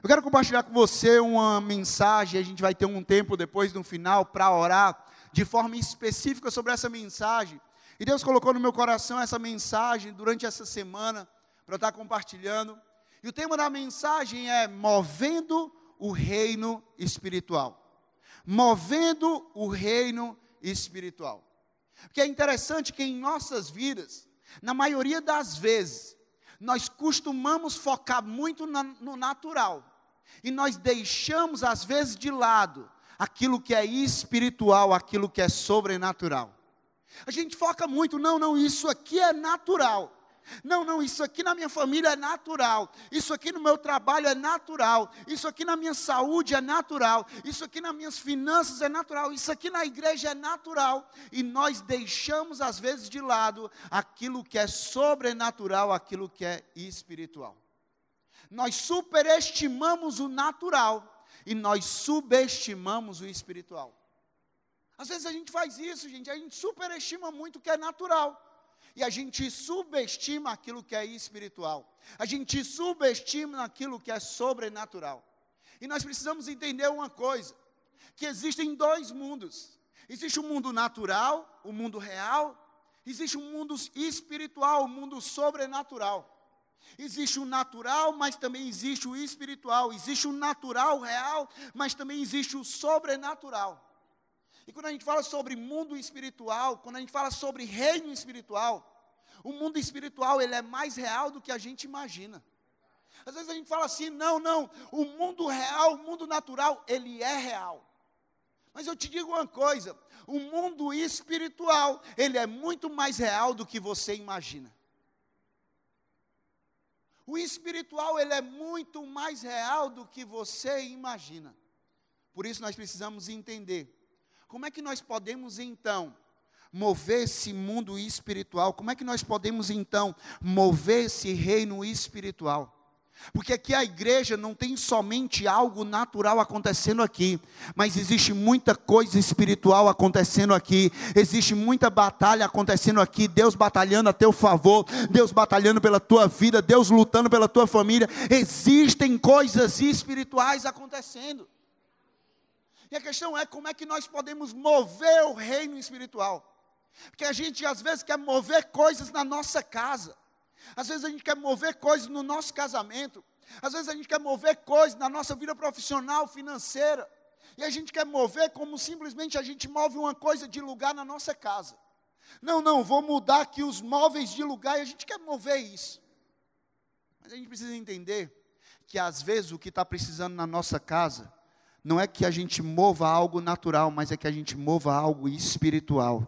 Eu quero compartilhar com você uma mensagem, a gente vai ter um tempo depois no final para orar de forma específica sobre essa mensagem. E Deus colocou no meu coração essa mensagem durante essa semana para estar compartilhando. E o tema da mensagem é movendo o reino espiritual. Movendo o reino espiritual. Porque é interessante que em nossas vidas, na maioria das vezes, nós costumamos focar muito na, no natural. E nós deixamos, às vezes, de lado aquilo que é espiritual, aquilo que é sobrenatural. A gente foca muito, não, não, isso aqui é natural. Não, não, isso aqui na minha família é natural. Isso aqui no meu trabalho é natural. Isso aqui na minha saúde é natural. Isso aqui nas minhas finanças é natural. Isso aqui na igreja é natural. E nós deixamos às vezes de lado aquilo que é sobrenatural, aquilo que é espiritual. Nós superestimamos o natural e nós subestimamos o espiritual. Às vezes a gente faz isso, gente, a gente superestima muito o que é natural e a gente subestima aquilo que é espiritual. A gente subestima aquilo que é sobrenatural. E nós precisamos entender uma coisa: que existem dois mundos. Existe o um mundo natural, o um mundo real, existe um mundo espiritual, o um mundo sobrenatural. Existe o natural, mas também existe o espiritual. Existe o natural real, mas também existe o sobrenatural. E quando a gente fala sobre mundo espiritual, quando a gente fala sobre reino espiritual, o mundo espiritual ele é mais real do que a gente imagina. Às vezes a gente fala assim, não, não, o mundo real, o mundo natural, ele é real. Mas eu te digo uma coisa, o mundo espiritual, ele é muito mais real do que você imagina. O espiritual, ele é muito mais real do que você imagina. Por isso nós precisamos entender como é que nós podemos então mover esse mundo espiritual? Como é que nós podemos então mover esse reino espiritual? Porque aqui a igreja não tem somente algo natural acontecendo aqui, mas existe muita coisa espiritual acontecendo aqui, existe muita batalha acontecendo aqui, Deus batalhando a teu favor, Deus batalhando pela tua vida, Deus lutando pela tua família, existem coisas espirituais acontecendo. E a questão é como é que nós podemos mover o reino espiritual. Porque a gente às vezes quer mover coisas na nossa casa. Às vezes a gente quer mover coisas no nosso casamento. Às vezes a gente quer mover coisas na nossa vida profissional, financeira. E a gente quer mover como simplesmente a gente move uma coisa de lugar na nossa casa. Não, não, vou mudar aqui os móveis de lugar e a gente quer mover isso. Mas a gente precisa entender que às vezes o que está precisando na nossa casa não é que a gente mova algo natural, mas é que a gente mova algo espiritual.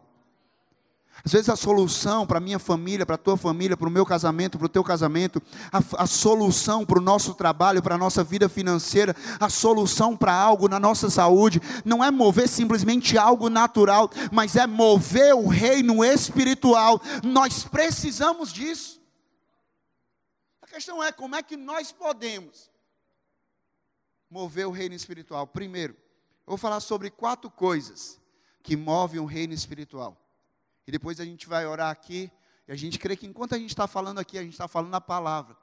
Às vezes a solução para a minha família, para a tua família, para o meu casamento, para o teu casamento, a, a solução para o nosso trabalho, para a nossa vida financeira, a solução para algo na nossa saúde, não é mover simplesmente algo natural, mas é mover o reino espiritual. Nós precisamos disso. A questão é como é que nós podemos mover o reino espiritual? Primeiro, eu vou falar sobre quatro coisas que movem o reino espiritual. E depois a gente vai orar aqui. E a gente crê que enquanto a gente está falando aqui, a gente está falando a palavra.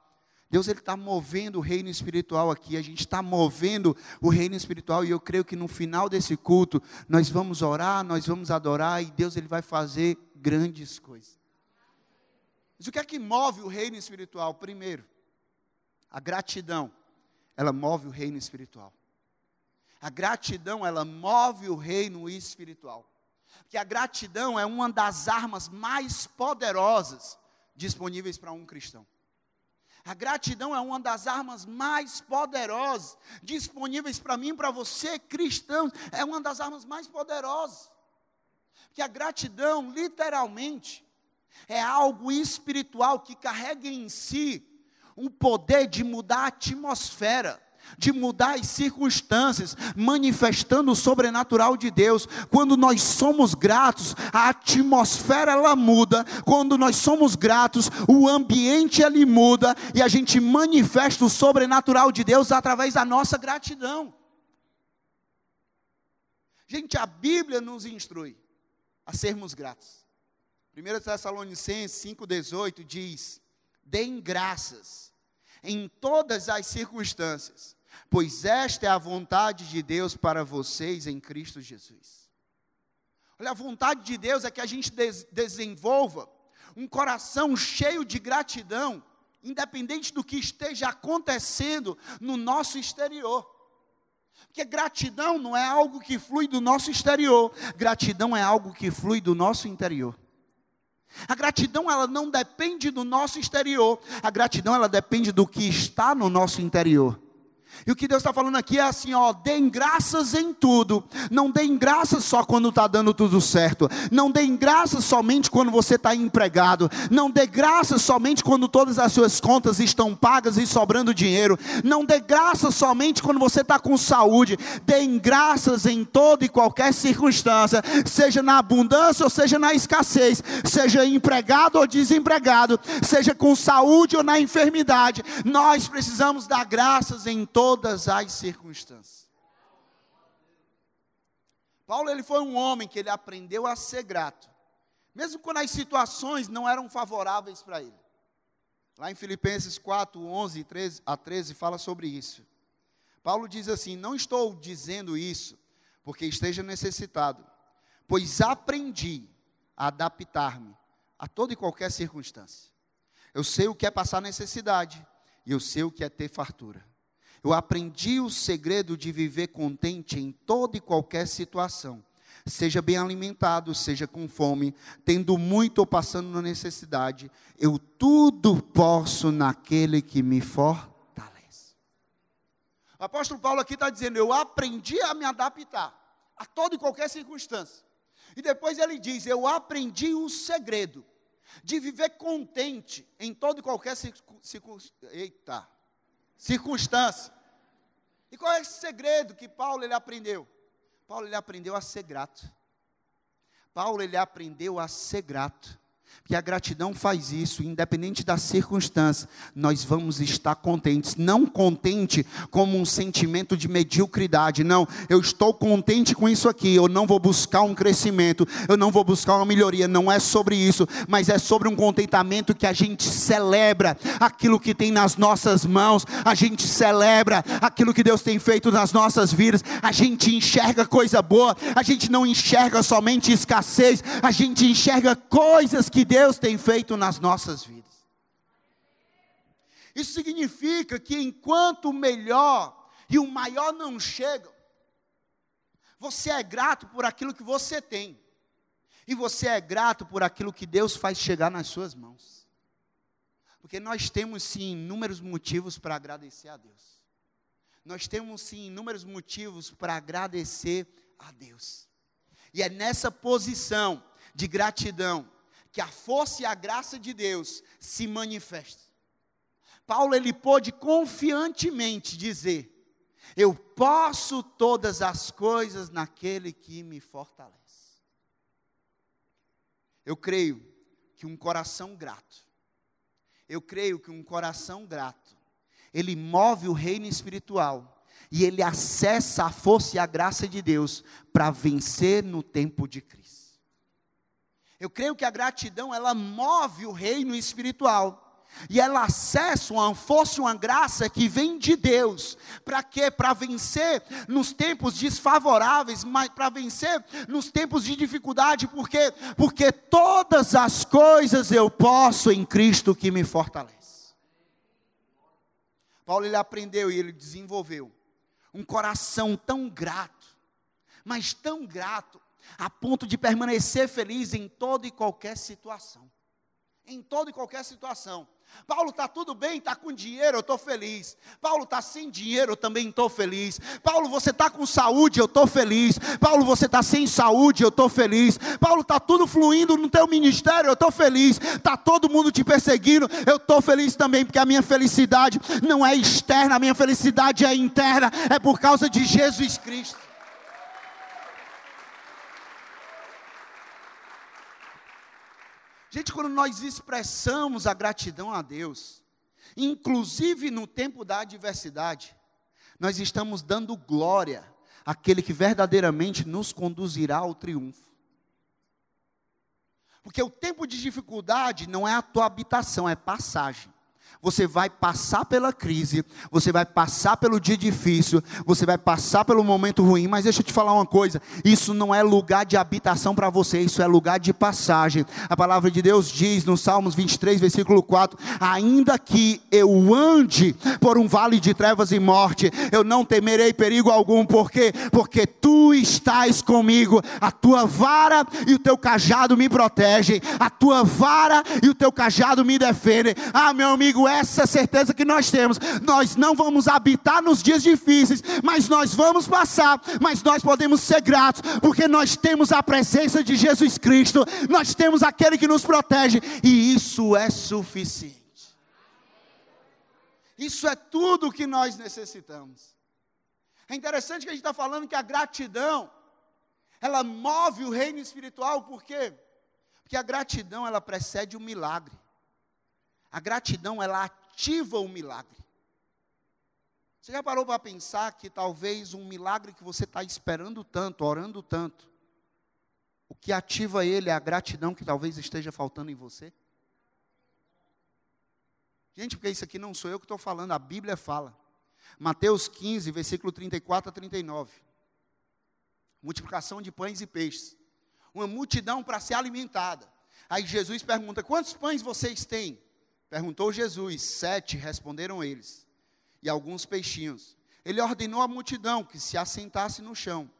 Deus ele está movendo o reino espiritual aqui, a gente está movendo o reino espiritual e eu creio que no final desse culto nós vamos orar, nós vamos adorar e Deus ele vai fazer grandes coisas. Mas o que é que move o reino espiritual? Primeiro, a gratidão ela move o reino espiritual. A gratidão, ela move o reino espiritual. Porque a gratidão é uma das armas mais poderosas disponíveis para um cristão. A gratidão é uma das armas mais poderosas disponíveis para mim, para você, cristão, é uma das armas mais poderosas. Porque a gratidão, literalmente, é algo espiritual que carrega em si um poder de mudar a atmosfera de mudar as circunstâncias, manifestando o sobrenatural de Deus. Quando nós somos gratos, a atmosfera ela muda. Quando nós somos gratos, o ambiente ele muda e a gente manifesta o sobrenatural de Deus através da nossa gratidão. Gente, a Bíblia nos instrui a sermos gratos. 1 Tessalonicenses 5,18 diz: Deem graças em todas as circunstâncias, pois esta é a vontade de Deus para vocês em Cristo Jesus. Olha, a vontade de Deus é que a gente des desenvolva um coração cheio de gratidão, independente do que esteja acontecendo no nosso exterior. Porque gratidão não é algo que flui do nosso exterior, gratidão é algo que flui do nosso interior. A gratidão ela não depende do nosso exterior, a gratidão ela depende do que está no nosso interior. E o que Deus está falando aqui é assim, ó, deem graças em tudo. Não deem graças só quando está dando tudo certo. Não deem graças somente quando você está empregado. Não dê graças somente quando todas as suas contas estão pagas e sobrando dinheiro. Não dê graças somente quando você está com saúde. Deem graças em toda e qualquer circunstância, seja na abundância ou seja na escassez, seja empregado ou desempregado, seja com saúde ou na enfermidade. Nós precisamos dar graças em toda todas as circunstâncias. Paulo ele foi um homem que ele aprendeu a ser grato, mesmo quando as situações não eram favoráveis para ele. Lá em Filipenses 4, 11 a 13 fala sobre isso. Paulo diz assim: Não estou dizendo isso porque esteja necessitado, pois aprendi a adaptar-me a toda e qualquer circunstância. Eu sei o que é passar necessidade e eu sei o que é ter fartura. Eu aprendi o segredo de viver contente em toda e qualquer situação. Seja bem alimentado, seja com fome, tendo muito ou passando na necessidade, eu tudo posso naquele que me fortalece. O apóstolo Paulo aqui está dizendo: Eu aprendi a me adaptar a toda e qualquer circunstância. E depois ele diz: Eu aprendi o segredo de viver contente em toda e qualquer circunstância. Eita! Circunstância. E qual é esse segredo que Paulo ele aprendeu? Paulo ele aprendeu a ser grato. Paulo ele aprendeu a ser grato. Que a gratidão faz isso, independente da circunstância, nós vamos estar contentes. Não contente como um sentimento de mediocridade, não. Eu estou contente com isso aqui, eu não vou buscar um crescimento, eu não vou buscar uma melhoria, não é sobre isso, mas é sobre um contentamento que a gente celebra aquilo que tem nas nossas mãos, a gente celebra aquilo que Deus tem feito nas nossas vidas, a gente enxerga coisa boa, a gente não enxerga somente escassez, a gente enxerga coisas que Deus Deus tem feito nas nossas vidas. Isso significa que enquanto o melhor e o maior não chegam, você é grato por aquilo que você tem. E você é grato por aquilo que Deus faz chegar nas suas mãos. Porque nós temos sim inúmeros motivos para agradecer a Deus. Nós temos sim inúmeros motivos para agradecer a Deus. E é nessa posição de gratidão que a força e a graça de Deus se manifestem. Paulo ele pôde confiantemente dizer: Eu posso todas as coisas naquele que me fortalece. Eu creio que um coração grato, eu creio que um coração grato, ele move o reino espiritual e ele acessa a força e a graça de Deus para vencer no tempo de crise. Eu creio que a gratidão ela move o reino espiritual. E ela acessa uma força, uma graça que vem de Deus. Para quê? Para vencer nos tempos desfavoráveis, mas para vencer nos tempos de dificuldade, por quê? Porque todas as coisas eu posso em Cristo que me fortalece. Paulo ele aprendeu e ele desenvolveu um coração tão grato, mas tão grato, a ponto de permanecer feliz em toda e qualquer situação. Em toda e qualquer situação. Paulo está tudo bem, está com dinheiro, eu estou feliz. Paulo está sem dinheiro, eu também estou feliz. Paulo, você está com saúde, eu estou feliz. Paulo, você está sem saúde, eu estou feliz. Paulo, está tudo fluindo no teu ministério, eu estou feliz. Está todo mundo te perseguindo, eu estou feliz também, porque a minha felicidade não é externa, a minha felicidade é interna, é por causa de Jesus Cristo. Gente, quando nós expressamos a gratidão a Deus, inclusive no tempo da adversidade, nós estamos dando glória àquele que verdadeiramente nos conduzirá ao triunfo. Porque o tempo de dificuldade não é a tua habitação, é passagem. Você vai passar pela crise, você vai passar pelo dia difícil, você vai passar pelo momento ruim, mas deixa eu te falar uma coisa: isso não é lugar de habitação para você, isso é lugar de passagem. A palavra de Deus diz no Salmos 23, versículo 4: Ainda que eu ande por um vale de trevas e morte, eu não temerei perigo algum, por quê? Porque tu estás comigo, a tua vara e o teu cajado me protegem, a tua vara e o teu cajado me defendem. Ah, meu amigo, essa certeza que nós temos. Nós não vamos habitar nos dias difíceis, mas nós vamos passar, mas nós podemos ser gratos, porque nós temos a presença de Jesus Cristo, nós temos aquele que nos protege, e isso é suficiente. Isso é tudo o que nós necessitamos. É interessante que a gente está falando que a gratidão, ela move o reino espiritual, por quê? Porque a gratidão, ela precede o milagre. A gratidão, ela ativa o milagre. Você já parou para pensar que talvez um milagre que você está esperando tanto, orando tanto, o que ativa ele é a gratidão que talvez esteja faltando em você? Gente, porque isso aqui não sou eu que estou falando, a Bíblia fala. Mateus 15, versículo 34 a 39. Multiplicação de pães e peixes. Uma multidão para ser alimentada. Aí Jesus pergunta: Quantos pães vocês têm? Perguntou Jesus, sete, responderam eles, e alguns peixinhos. Ele ordenou à multidão que se assentasse no chão.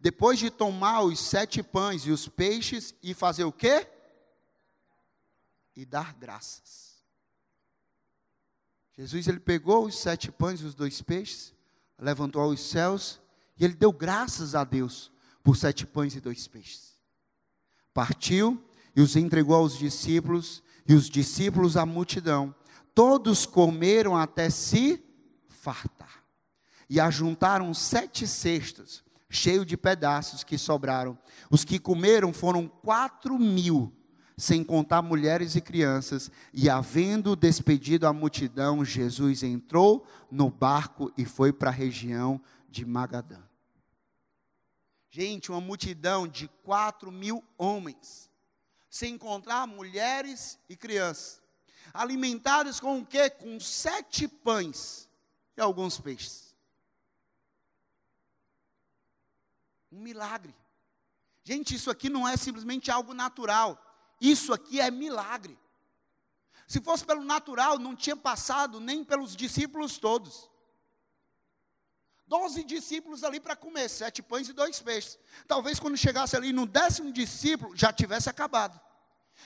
Depois de tomar os sete pães e os peixes, e fazer o quê? E dar graças. Jesus ele pegou os sete pães e os dois peixes, levantou aos céus, e ele deu graças a Deus por sete pães e dois peixes. Partiu e os entregou aos discípulos, e os discípulos à multidão. Todos comeram até se fartar. E ajuntaram sete cestos, cheios de pedaços que sobraram. Os que comeram foram quatro mil, sem contar mulheres e crianças. E havendo despedido a multidão, Jesus entrou no barco e foi para a região de Magadã. Gente, uma multidão de quatro mil homens se encontrar mulheres e crianças, alimentadas com o quê? Com sete pães e alguns peixes. Um milagre. Gente, isso aqui não é simplesmente algo natural. Isso aqui é milagre. Se fosse pelo natural, não tinha passado nem pelos discípulos todos. Doze discípulos ali para comer, sete pães e dois peixes. Talvez quando chegasse ali no décimo discípulo, já tivesse acabado.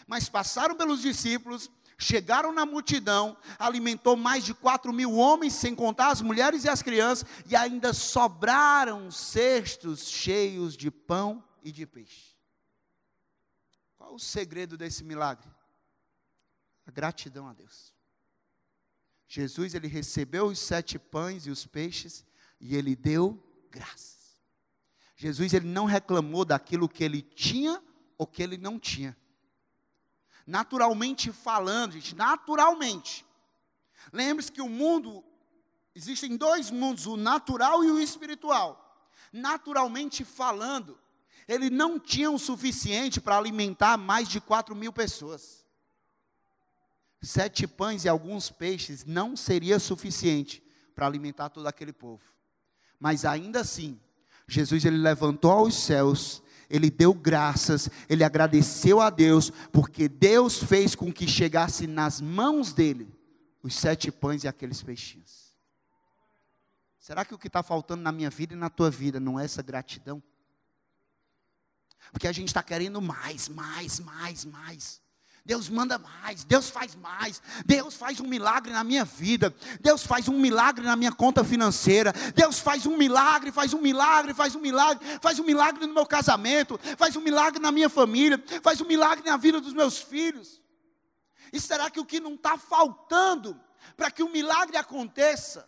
Mas passaram pelos discípulos, chegaram na multidão, alimentou mais de quatro mil homens, sem contar as mulheres e as crianças, e ainda sobraram cestos cheios de pão e de peixe. Qual o segredo desse milagre? A gratidão a Deus. Jesus ele recebeu os sete pães e os peixes e ele deu graças. Jesus ele não reclamou daquilo que ele tinha ou que ele não tinha. Naturalmente falando, gente, naturalmente. Lembre-se que o mundo existem dois mundos, o natural e o espiritual. Naturalmente falando, ele não tinha o suficiente para alimentar mais de quatro mil pessoas. Sete pães e alguns peixes não seria suficiente para alimentar todo aquele povo. Mas ainda assim, Jesus ele levantou aos céus, ele deu graças, ele agradeceu a Deus, porque Deus fez com que chegasse nas mãos dele os sete pães e aqueles peixinhos. Será que o que está faltando na minha vida e na tua vida não é essa gratidão? Porque a gente está querendo mais, mais, mais, mais. Deus manda mais, Deus faz mais, Deus faz um milagre na minha vida, Deus faz um milagre na minha conta financeira, Deus faz um milagre, faz um milagre, faz um milagre, faz um milagre no meu casamento, faz um milagre na minha família, faz um milagre na vida dos meus filhos. E será que o que não está faltando para que o milagre aconteça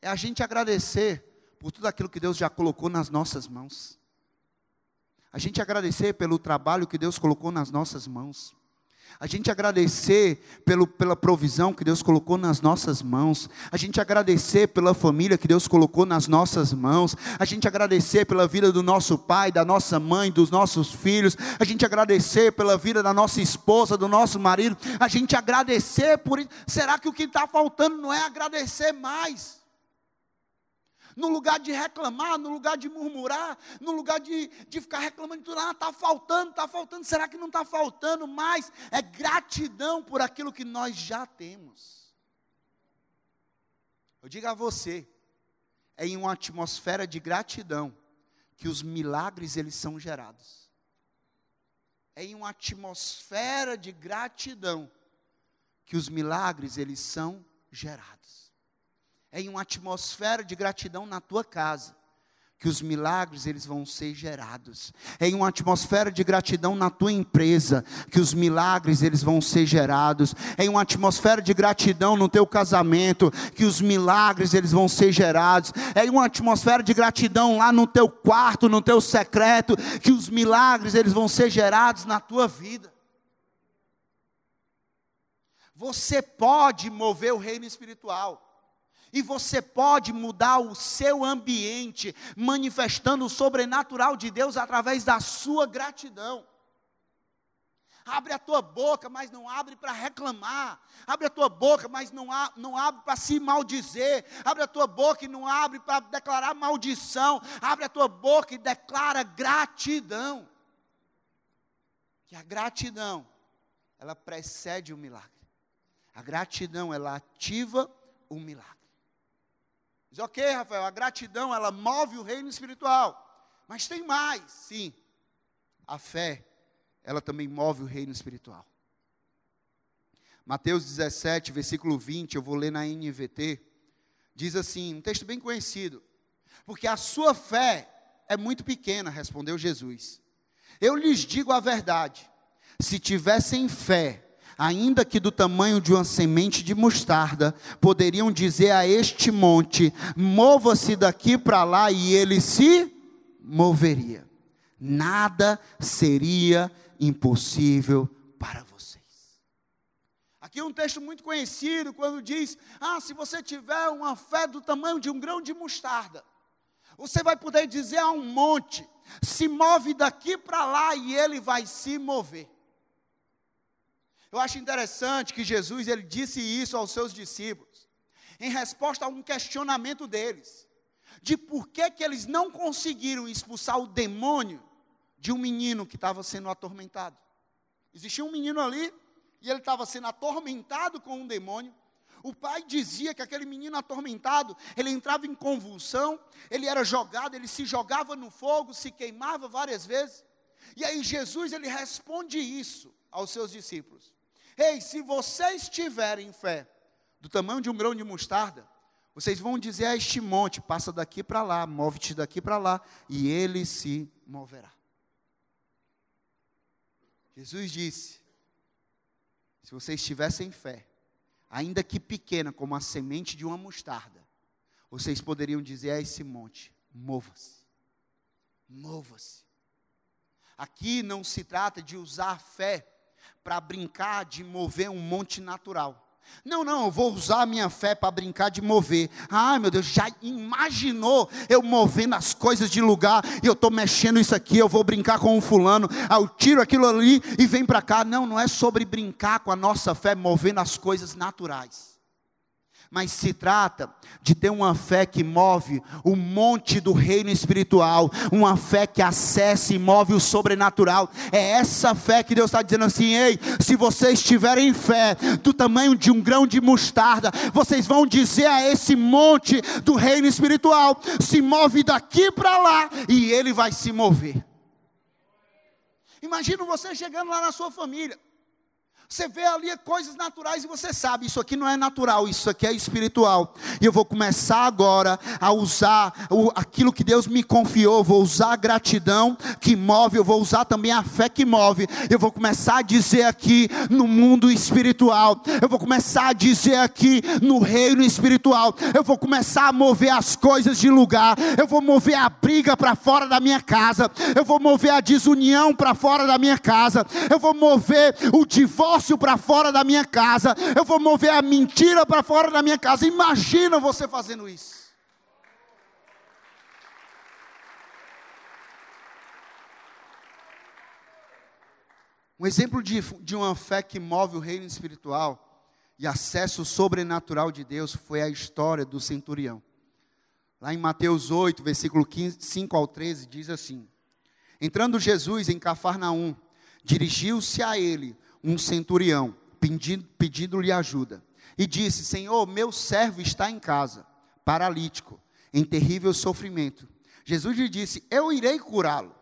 é a gente agradecer por tudo aquilo que Deus já colocou nas nossas mãos? A gente agradecer pelo trabalho que Deus colocou nas nossas mãos a gente agradecer pelo, pela provisão que Deus colocou nas nossas mãos, a gente agradecer pela família que Deus colocou nas nossas mãos, a gente agradecer pela vida do nosso pai, da nossa mãe, dos nossos filhos, a gente agradecer pela vida da nossa esposa, do nosso marido, a gente agradecer por isso. Será que o que está faltando não é agradecer mais? No lugar de reclamar, no lugar de murmurar, no lugar de, de ficar reclamando de tudo, ah, está faltando, está faltando, será que não está faltando mais? É gratidão por aquilo que nós já temos. Eu digo a você, é em uma atmosfera de gratidão que os milagres eles são gerados. É em uma atmosfera de gratidão que os milagres eles são gerados em uma atmosfera de gratidão na tua casa que os milagres eles vão ser gerados. É em uma atmosfera de gratidão na tua empresa que os milagres eles vão ser gerados. É em uma atmosfera de gratidão no teu casamento que os milagres eles vão ser gerados. É em uma atmosfera de gratidão lá no teu quarto, no teu secreto, que os milagres eles vão ser gerados na tua vida. Você pode mover o reino espiritual. E você pode mudar o seu ambiente, manifestando o sobrenatural de Deus através da sua gratidão. Abre a tua boca, mas não abre para reclamar. Abre a tua boca, mas não, a, não abre para se maldizer. Abre a tua boca e não abre para declarar maldição. Abre a tua boca e declara gratidão. Que a gratidão, ela precede o milagre. A gratidão, ela ativa o milagre. Diz, ok, Rafael, a gratidão ela move o reino espiritual. Mas tem mais, sim. A fé, ela também move o reino espiritual. Mateus 17, versículo 20, eu vou ler na NVT. Diz assim, um texto bem conhecido. Porque a sua fé é muito pequena, respondeu Jesus. Eu lhes digo a verdade: se tivessem fé ainda que do tamanho de uma semente de mostarda, poderiam dizer a este monte: mova-se daqui para lá, e ele se moveria. Nada seria impossível para vocês. Aqui é um texto muito conhecido quando diz: Ah, se você tiver uma fé do tamanho de um grão de mostarda, você vai poder dizer a um monte: se move daqui para lá e ele vai se mover. Eu acho interessante que Jesus ele disse isso aos seus discípulos, em resposta a um questionamento deles, de por que, que eles não conseguiram expulsar o demônio de um menino que estava sendo atormentado. Existia um menino ali, e ele estava sendo atormentado com um demônio. O pai dizia que aquele menino atormentado, ele entrava em convulsão, ele era jogado, ele se jogava no fogo, se queimava várias vezes. E aí Jesus ele responde isso aos seus discípulos. Ei, se vocês tiverem fé do tamanho de um grão de mostarda, vocês vão dizer a este monte: passa daqui para lá, move-te daqui para lá, e ele se moverá. Jesus disse: se vocês tivessem fé, ainda que pequena, como a semente de uma mostarda, vocês poderiam dizer a esse monte: mova-se, mova-se. Aqui não se trata de usar fé para brincar de mover um monte natural. Não, não, eu vou usar a minha fé para brincar de mover. Ai, meu Deus, já imaginou eu movendo as coisas de lugar eu estou mexendo isso aqui, eu vou brincar com um fulano, aí eu tiro aquilo ali e vem para cá. Não, não é sobre brincar com a nossa fé, movendo as coisas naturais mas se trata de ter uma fé que move o monte do reino espiritual, uma fé que acessa e move o sobrenatural. É essa fé que Deus está dizendo assim: ei, se vocês tiverem fé do tamanho de um grão de mostarda, vocês vão dizer a esse monte do reino espiritual: se move daqui para lá, e ele vai se mover. Imagina você chegando lá na sua família. Você vê ali coisas naturais e você sabe, isso aqui não é natural, isso aqui é espiritual. E eu vou começar agora a usar o, aquilo que Deus me confiou, vou usar a gratidão que move, eu vou usar também a fé que move. Eu vou começar a dizer aqui no mundo espiritual, eu vou começar a dizer aqui no reino espiritual, eu vou começar a mover as coisas de lugar, eu vou mover a briga para fora da minha casa, eu vou mover a desunião para fora da minha casa, eu vou mover o divórcio para fora da minha casa, eu vou mover a mentira para fora da minha casa. Imagina você fazendo isso. Um exemplo de, de uma fé que move o reino espiritual e acesso sobrenatural de Deus foi a história do centurião. Lá em Mateus 8, versículo 15, 5 ao 13, diz assim: Entrando Jesus em Cafarnaum, dirigiu-se a ele um centurião, pedindo-lhe ajuda, e disse: Senhor, meu servo está em casa, paralítico, em terrível sofrimento. Jesus lhe disse: Eu irei curá-lo.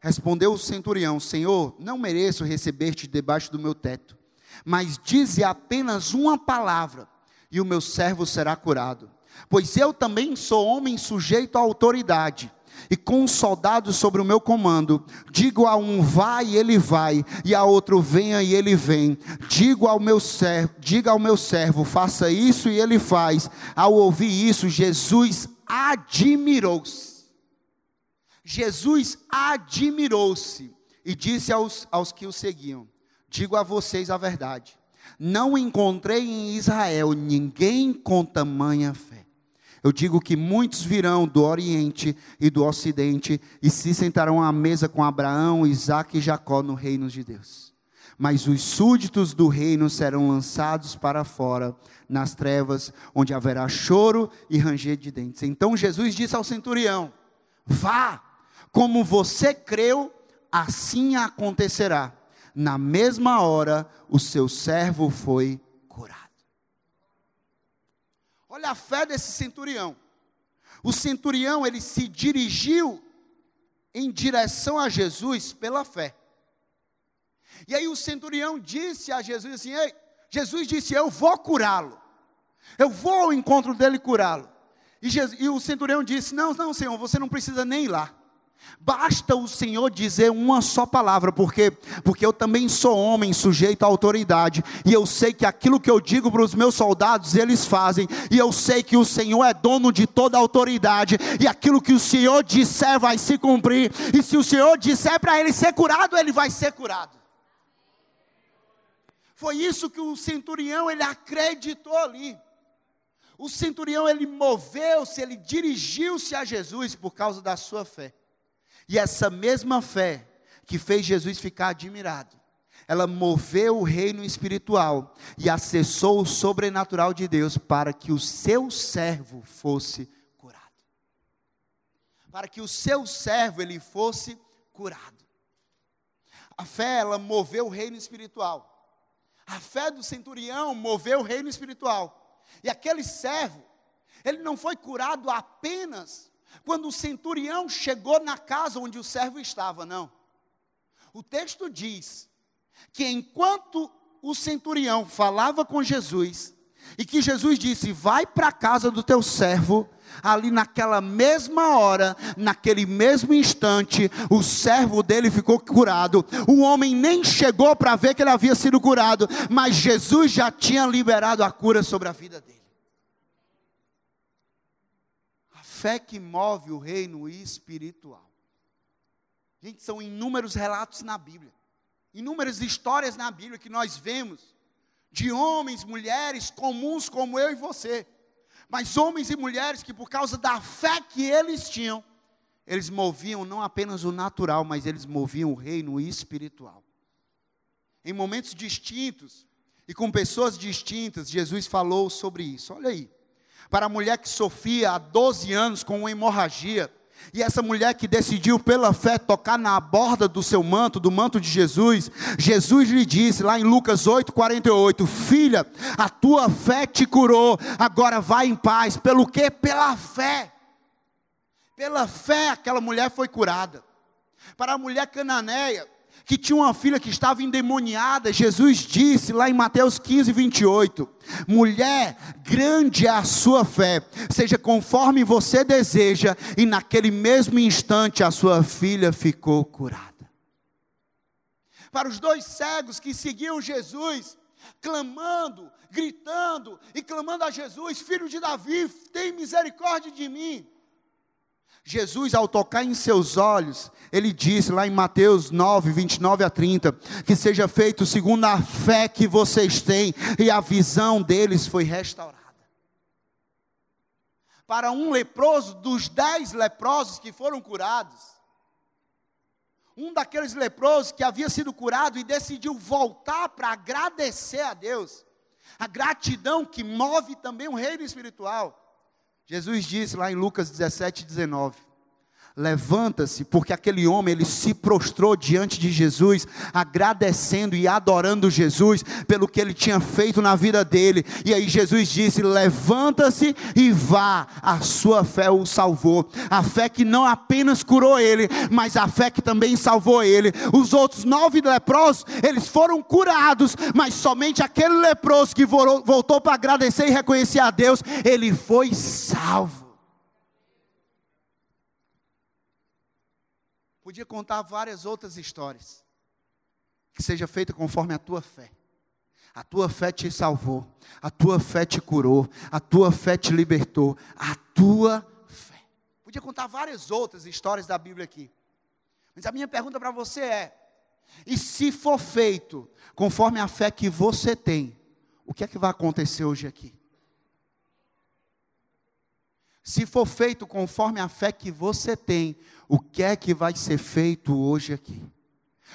Respondeu o centurião: Senhor, não mereço receber-te debaixo do meu teto, mas dize apenas uma palavra, e o meu servo será curado. Pois eu também sou homem sujeito à autoridade, e com um soldado sobre o meu comando, digo a um vai e ele vai, e a outro venha e ele vem. Digo ao meu servo, diga ao meu servo, faça isso e ele faz. Ao ouvir isso, Jesus admirou-se Jesus admirou-se e disse aos, aos que o seguiam: Digo a vocês a verdade, não encontrei em Israel ninguém com tamanha fé. Eu digo que muitos virão do Oriente e do Ocidente e se sentarão à mesa com Abraão, Isaac e Jacó no reino de Deus. Mas os súditos do reino serão lançados para fora, nas trevas, onde haverá choro e ranger de dentes. Então Jesus disse ao centurião: Vá, como você creu, assim acontecerá. Na mesma hora, o seu servo foi curado. Olha a fé desse centurião. O centurião, ele se dirigiu em direção a Jesus pela fé. E aí o centurião disse a Jesus assim: Ei, Jesus disse: Eu vou curá-lo. Eu vou ao encontro dele curá-lo. E, e, o centurião disse: Não, não, Senhor, você não precisa nem ir lá. Basta o Senhor dizer uma só palavra, porque porque eu também sou homem sujeito à autoridade, e eu sei que aquilo que eu digo para os meus soldados, eles fazem, e eu sei que o Senhor é dono de toda a autoridade, e aquilo que o Senhor disser vai se cumprir, e se o Senhor disser para ele ser curado, ele vai ser curado. Foi isso que o centurião ele acreditou ali. O centurião ele moveu-se, ele dirigiu-se a Jesus por causa da sua fé. E essa mesma fé que fez Jesus ficar admirado, ela moveu o reino espiritual e acessou o sobrenatural de Deus para que o seu servo fosse curado. Para que o seu servo ele fosse curado. A fé ela moveu o reino espiritual. A fé do centurião moveu o reino espiritual. E aquele servo, ele não foi curado apenas quando o centurião chegou na casa onde o servo estava, não. O texto diz que enquanto o centurião falava com Jesus, e que Jesus disse: Vai para a casa do teu servo, ali naquela mesma hora, naquele mesmo instante, o servo dele ficou curado. O homem nem chegou para ver que ele havia sido curado, mas Jesus já tinha liberado a cura sobre a vida dele. Fé que move o reino espiritual. Gente, são inúmeros relatos na Bíblia, inúmeras histórias na Bíblia que nós vemos de homens, mulheres comuns como eu e você, mas homens e mulheres que, por causa da fé que eles tinham, eles moviam não apenas o natural, mas eles moviam o reino espiritual. Em momentos distintos e com pessoas distintas, Jesus falou sobre isso. Olha aí, para a mulher que sofria há 12 anos com uma hemorragia, e essa mulher que decidiu pela fé tocar na borda do seu manto, do manto de Jesus, Jesus lhe disse lá em Lucas 8:48, filha, a tua fé te curou, agora vai em paz. Pelo que? Pela fé. Pela fé aquela mulher foi curada. Para a mulher cananeia, que tinha uma filha que estava endemoniada, Jesus disse lá em Mateus 15, 28: Mulher, grande é a sua fé, seja conforme você deseja, e naquele mesmo instante a sua filha ficou curada. Para os dois cegos que seguiam Jesus, clamando, gritando e clamando a Jesus: Filho de Davi, tem misericórdia de mim. Jesus, ao tocar em seus olhos, ele disse lá em Mateus 9, 29 a 30, que seja feito segundo a fé que vocês têm, e a visão deles foi restaurada. Para um leproso, dos dez leprosos que foram curados, um daqueles leprosos que havia sido curado e decidiu voltar para agradecer a Deus, a gratidão que move também o reino espiritual. Jesus disse lá em Lucas 17, 19: Levanta-se, porque aquele homem ele se prostrou diante de Jesus, agradecendo e adorando Jesus pelo que ele tinha feito na vida dele. E aí Jesus disse: Levanta-se e vá, a sua fé o salvou. A fé que não apenas curou ele, mas a fé que também salvou ele. Os outros nove leprosos, eles foram curados, mas somente aquele leproso que voltou para agradecer e reconhecer a Deus, ele foi salvo. Podia contar várias outras histórias. Que seja feita conforme a tua fé. A tua fé te salvou, a tua fé te curou, a tua fé te libertou, a tua fé. Podia contar várias outras histórias da Bíblia aqui. Mas a minha pergunta para você é: e se for feito conforme a fé que você tem, o que é que vai acontecer hoje aqui? Se for feito conforme a fé que você tem, o que é que vai ser feito hoje aqui?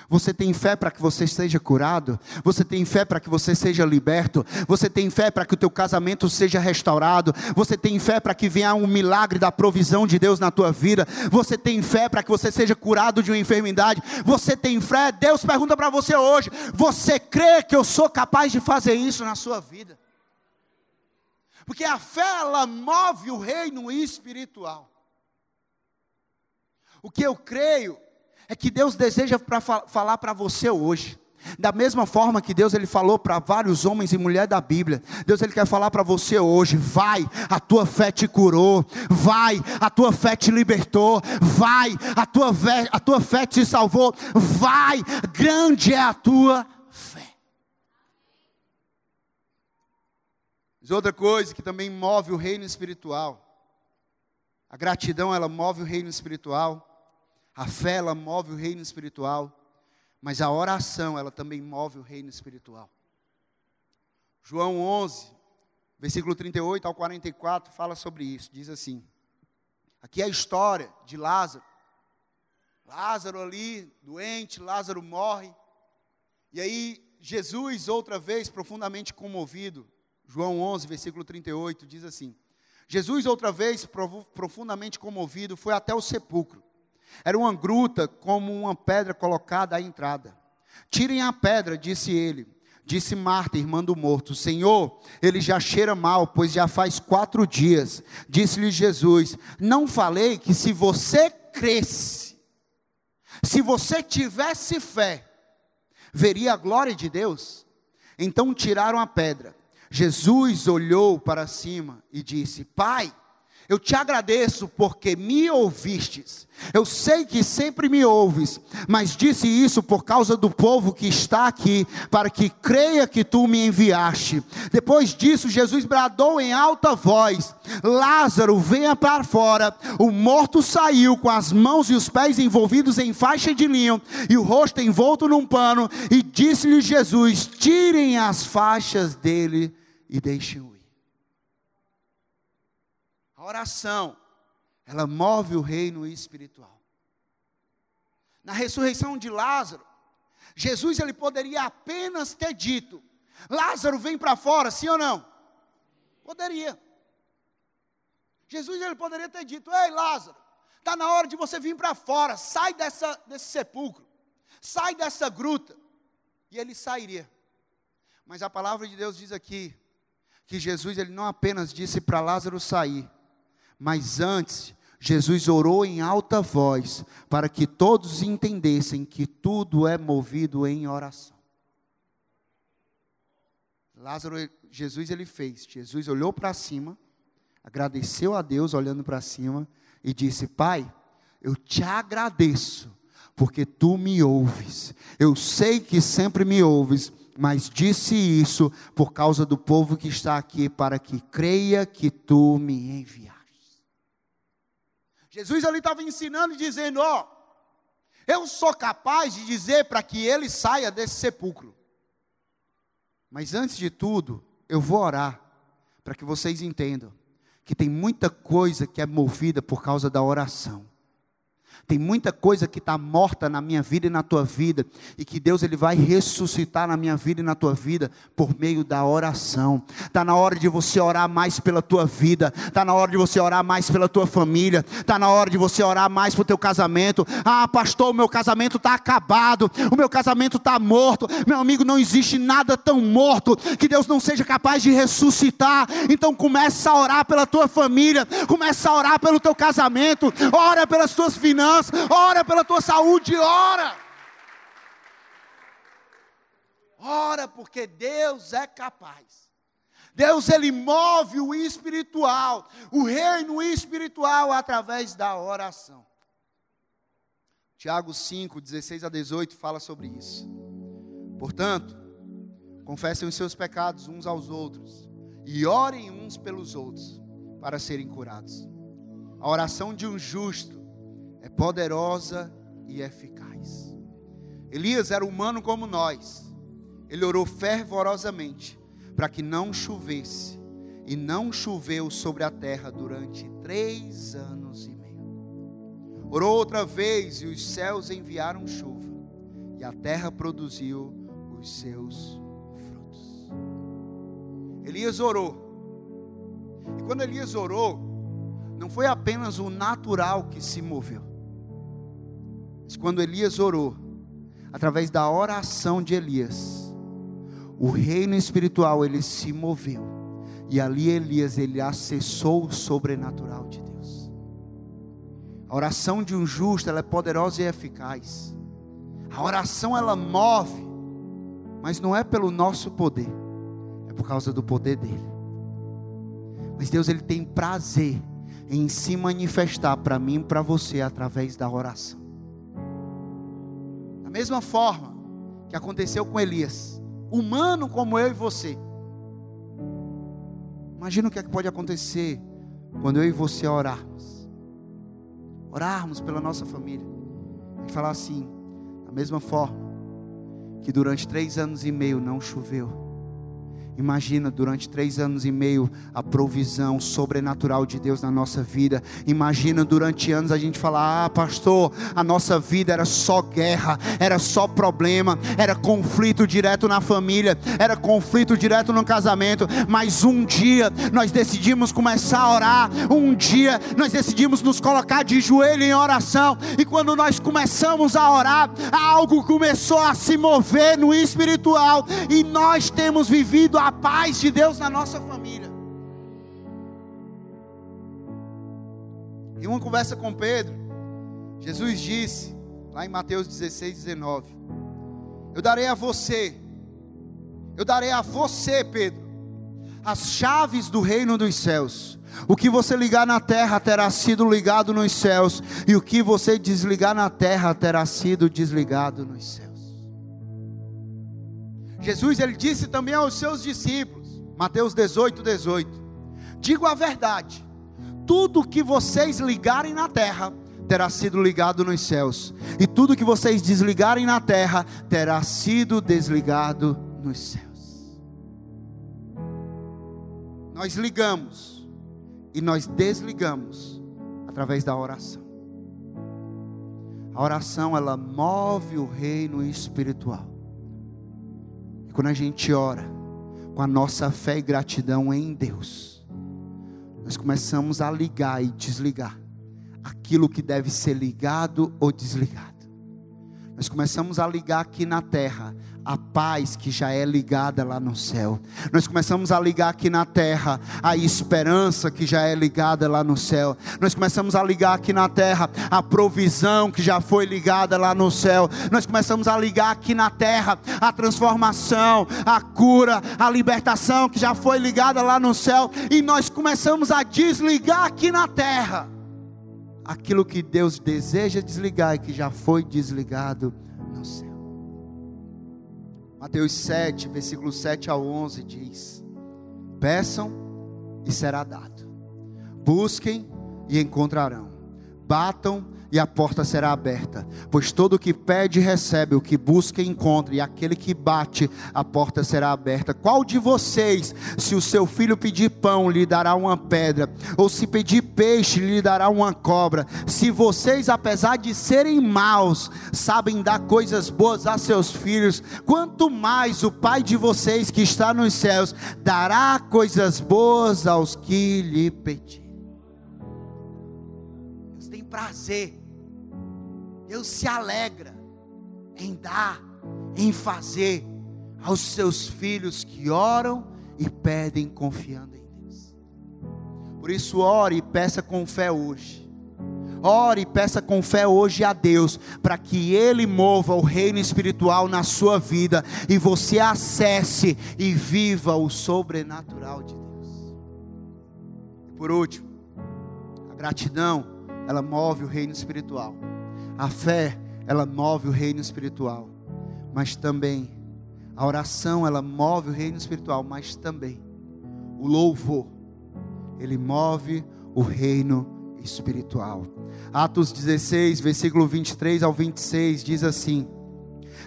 Você tem fé para que você seja curado? Você tem fé para que você seja liberto? Você tem fé para que o teu casamento seja restaurado? Você tem fé para que venha um milagre da provisão de Deus na tua vida? Você tem fé para que você seja curado de uma enfermidade? Você tem fé? Deus pergunta para você hoje: você crê que eu sou capaz de fazer isso na sua vida? Porque a fé ela move o reino espiritual. O que eu creio é que Deus deseja pra, falar para você hoje. Da mesma forma que Deus ele falou para vários homens e mulheres da Bíblia, Deus ele quer falar para você hoje: vai, a tua fé te curou, vai, a tua fé te libertou, vai, a tua a tua fé te salvou, vai, grande é a tua outra coisa que também move o reino espiritual. A gratidão, ela move o reino espiritual. A fé, ela move o reino espiritual. Mas a oração, ela também move o reino espiritual. João 11, versículo 38 ao 44, fala sobre isso. Diz assim: Aqui é a história de Lázaro. Lázaro ali, doente, Lázaro morre. E aí, Jesus, outra vez, profundamente comovido, João 11, versículo 38, diz assim: Jesus, outra vez, profundamente comovido, foi até o sepulcro. Era uma gruta como uma pedra colocada à entrada. Tirem a pedra, disse ele. Disse Marta, irmã do morto: Senhor, ele já cheira mal, pois já faz quatro dias. Disse-lhe Jesus: Não falei que se você cresce, se você tivesse fé, veria a glória de Deus? Então tiraram a pedra. Jesus olhou para cima e disse: Pai, eu te agradeço porque me ouvistes. Eu sei que sempre me ouves, mas disse isso por causa do povo que está aqui, para que creia que tu me enviaste. Depois disso, Jesus bradou em alta voz: Lázaro, venha para fora. O morto saiu com as mãos e os pés envolvidos em faixa de linho e o rosto envolto num pano. E disse-lhe Jesus: Tirem as faixas dele e deixem-o ir. A oração, ela move o reino espiritual. Na ressurreição de Lázaro, Jesus ele poderia apenas ter dito: Lázaro vem para fora, sim ou não? Poderia. Jesus ele poderia ter dito: Ei, Lázaro, está na hora de você vir para fora, sai dessa, desse sepulcro, sai dessa gruta. E ele sairia. Mas a palavra de Deus diz aqui que Jesus ele não apenas disse para Lázaro sair, mas antes Jesus orou em alta voz para que todos entendessem que tudo é movido em oração. Lázaro, Jesus ele fez. Jesus olhou para cima, agradeceu a Deus olhando para cima e disse: Pai, eu te agradeço porque tu me ouves. Eu sei que sempre me ouves mas disse isso por causa do povo que está aqui, para que creia que tu me enviaste. Jesus ali estava ensinando e dizendo: Ó, eu sou capaz de dizer para que ele saia desse sepulcro. Mas antes de tudo, eu vou orar para que vocês entendam que tem muita coisa que é movida por causa da oração. Tem muita coisa que está morta na minha vida e na tua vida, e que Deus ele vai ressuscitar na minha vida e na tua vida por meio da oração. Está na hora de você orar mais pela tua vida, está na hora de você orar mais pela tua família, está na hora de você orar mais para o teu casamento. Ah, pastor, o meu casamento está acabado, o meu casamento está morto. Meu amigo, não existe nada tão morto que Deus não seja capaz de ressuscitar. Então começa a orar pela tua família, começa a orar pelo teu casamento, ora pelas tuas finanças ora pela tua saúde, ora. Ora, porque Deus é capaz. Deus ele move o espiritual, o reino espiritual através da oração. Tiago 5, 16 a 18 fala sobre isso. Portanto, confessem os seus pecados uns aos outros e orem uns pelos outros para serem curados. A oração de um justo é poderosa e eficaz. Elias era humano como nós. Ele orou fervorosamente para que não chovesse, e não choveu sobre a terra durante três anos e meio. Orou outra vez, e os céus enviaram chuva, e a terra produziu os seus frutos. Elias orou, e quando Elias orou, não foi apenas o natural que se moveu, mas quando Elias orou, através da oração de Elias, o reino espiritual ele se moveu. E ali Elias ele acessou o sobrenatural de Deus. A oração de um justo ela é poderosa e eficaz. A oração ela move, mas não é pelo nosso poder, é por causa do poder dele. Mas Deus ele tem prazer em se manifestar para mim e para você através da oração mesma forma que aconteceu com Elias, humano como eu e você. Imagina o que, é que pode acontecer quando eu e você orarmos. Orarmos pela nossa família. E falar assim, da mesma forma que durante três anos e meio não choveu Imagina durante três anos e meio a provisão sobrenatural de Deus na nossa vida. Imagina durante anos a gente falar: Ah, pastor, a nossa vida era só guerra, era só problema, era conflito direto na família, era conflito direto no casamento. Mas um dia nós decidimos começar a orar, um dia nós decidimos nos colocar de joelho em oração. E quando nós começamos a orar, algo começou a se mover no espiritual, e nós temos vivido a paz de Deus na nossa família. Em uma conversa com Pedro, Jesus disse, lá em Mateus 16, 19: Eu darei a você, eu darei a você, Pedro, as chaves do reino dos céus. O que você ligar na terra terá sido ligado nos céus, e o que você desligar na terra terá sido desligado nos céus. Jesus ele disse também aos seus discípulos, Mateus 18, 18: Digo a verdade, tudo que vocês ligarem na terra terá sido ligado nos céus, e tudo que vocês desligarem na terra terá sido desligado nos céus. Nós ligamos e nós desligamos através da oração. A oração ela move o reino espiritual. E quando a gente ora com a nossa fé e gratidão em Deus, nós começamos a ligar e desligar aquilo que deve ser ligado ou desligado. Nós começamos a ligar aqui na terra a paz que já é ligada lá no céu. Nós começamos a ligar aqui na terra a esperança que já é ligada lá no céu. Nós começamos a ligar aqui na terra a provisão que já foi ligada lá no céu. Nós começamos a ligar aqui na terra a transformação, a cura, a libertação que já foi ligada lá no céu. E nós começamos a desligar aqui na terra aquilo que Deus deseja desligar e que já foi desligado no céu. Mateus 7, versículo 7 ao 11 diz: Peçam e será dado, busquem e encontrarão, batam e a porta será aberta. Pois todo o que pede recebe, o que busca encontra, e aquele que bate, a porta será aberta. Qual de vocês, se o seu filho pedir pão, lhe dará uma pedra, ou se pedir peixe, lhe dará uma cobra? Se vocês, apesar de serem maus, sabem dar coisas boas a seus filhos, quanto mais o Pai de vocês que está nos céus dará coisas boas aos que lhe pedirem. Deus tem prazer Deus se alegra em dar, em fazer aos seus filhos que oram e pedem confiando em Deus. Por isso, ore e peça com fé hoje. Ore e peça com fé hoje a Deus, para que Ele mova o reino espiritual na sua vida e você acesse e viva o sobrenatural de Deus. E por último, a gratidão, ela move o reino espiritual. A fé, ela move o reino espiritual, mas também a oração, ela move o reino espiritual, mas também o louvor, ele move o reino espiritual. Atos 16, versículo 23 ao 26 diz assim: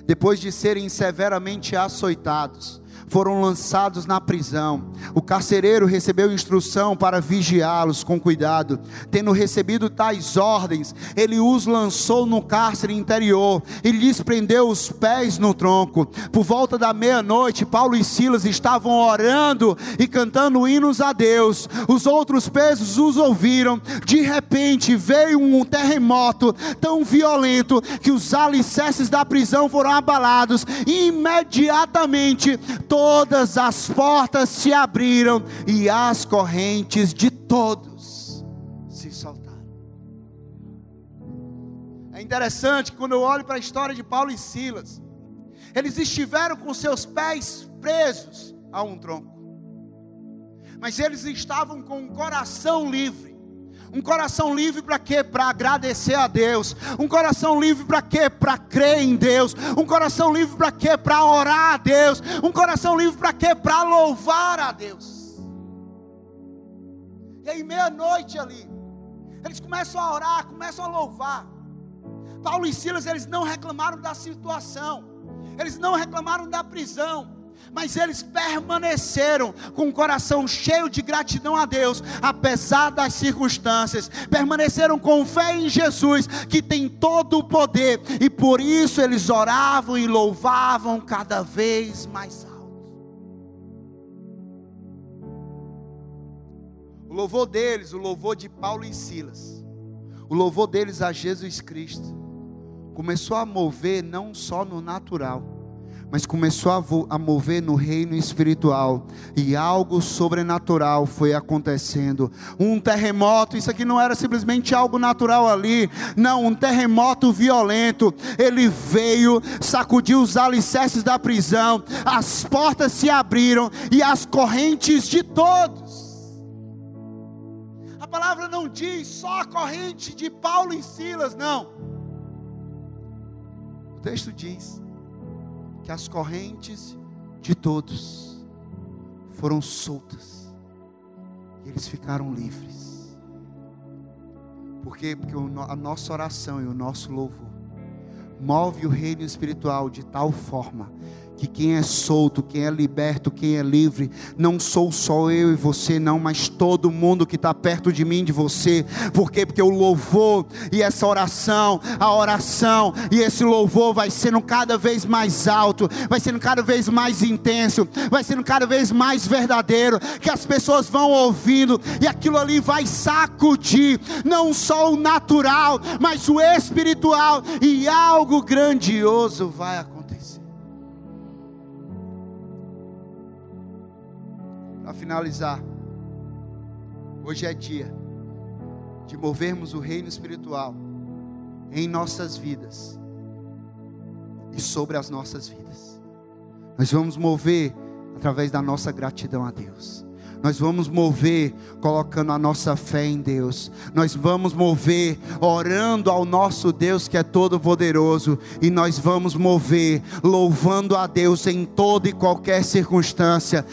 Depois de serem severamente açoitados, foram lançados na prisão. O carcereiro recebeu instrução para vigiá-los com cuidado. Tendo recebido tais ordens, ele os lançou no cárcere interior e lhes prendeu os pés no tronco. Por volta da meia-noite, Paulo e Silas estavam orando e cantando hinos a Deus. Os outros presos os ouviram. De repente veio um terremoto tão violento que os alicerces da prisão foram abalados. E imediatamente todas as portas se abriram e as correntes de todos se soltaram. É interessante que quando eu olho para a história de Paulo e Silas, eles estiveram com seus pés presos a um tronco, mas eles estavam com o coração livre um coração livre para quê? Para agradecer a Deus. Um coração livre para quê? Para crer em Deus. Um coração livre para quê? Para orar a Deus. Um coração livre para quê? Para louvar a Deus. E aí, meia-noite ali, eles começam a orar, começam a louvar. Paulo e Silas, eles não reclamaram da situação, eles não reclamaram da prisão, mas eles permaneceram com o coração cheio de gratidão a Deus, apesar das circunstâncias, permaneceram com fé em Jesus, que tem todo o poder, e por isso eles oravam e louvavam cada vez mais alto. O louvor deles, o louvor de Paulo e Silas, o louvor deles a Jesus Cristo, começou a mover não só no natural, mas começou a, a mover no reino espiritual e algo sobrenatural foi acontecendo. Um terremoto, isso aqui não era simplesmente algo natural ali, não, um terremoto violento. Ele veio, sacudiu os alicerces da prisão, as portas se abriram e as correntes de todos. A palavra não diz só a corrente de Paulo e Silas, não. O texto diz que as correntes de todos foram soltas e eles ficaram livres. Por quê? Porque a nossa oração e o nosso louvor move o reino espiritual de tal forma que quem é solto, quem é liberto, quem é livre, não sou só eu e você, não, mas todo mundo que está perto de mim, de você. Por quê? Porque o louvor e essa oração, a oração e esse louvor vai sendo cada vez mais alto, vai sendo cada vez mais intenso, vai sendo cada vez mais verdadeiro, que as pessoas vão ouvindo e aquilo ali vai sacudir, não só o natural, mas o espiritual, e algo grandioso vai acontecer. Finalizar, hoje é dia de movermos o reino espiritual em nossas vidas e sobre as nossas vidas. Nós vamos mover através da nossa gratidão a Deus. Nós vamos mover colocando a nossa fé em Deus. Nós vamos mover orando ao nosso Deus que é todo poderoso e nós vamos mover louvando a Deus em toda e qualquer circunstância,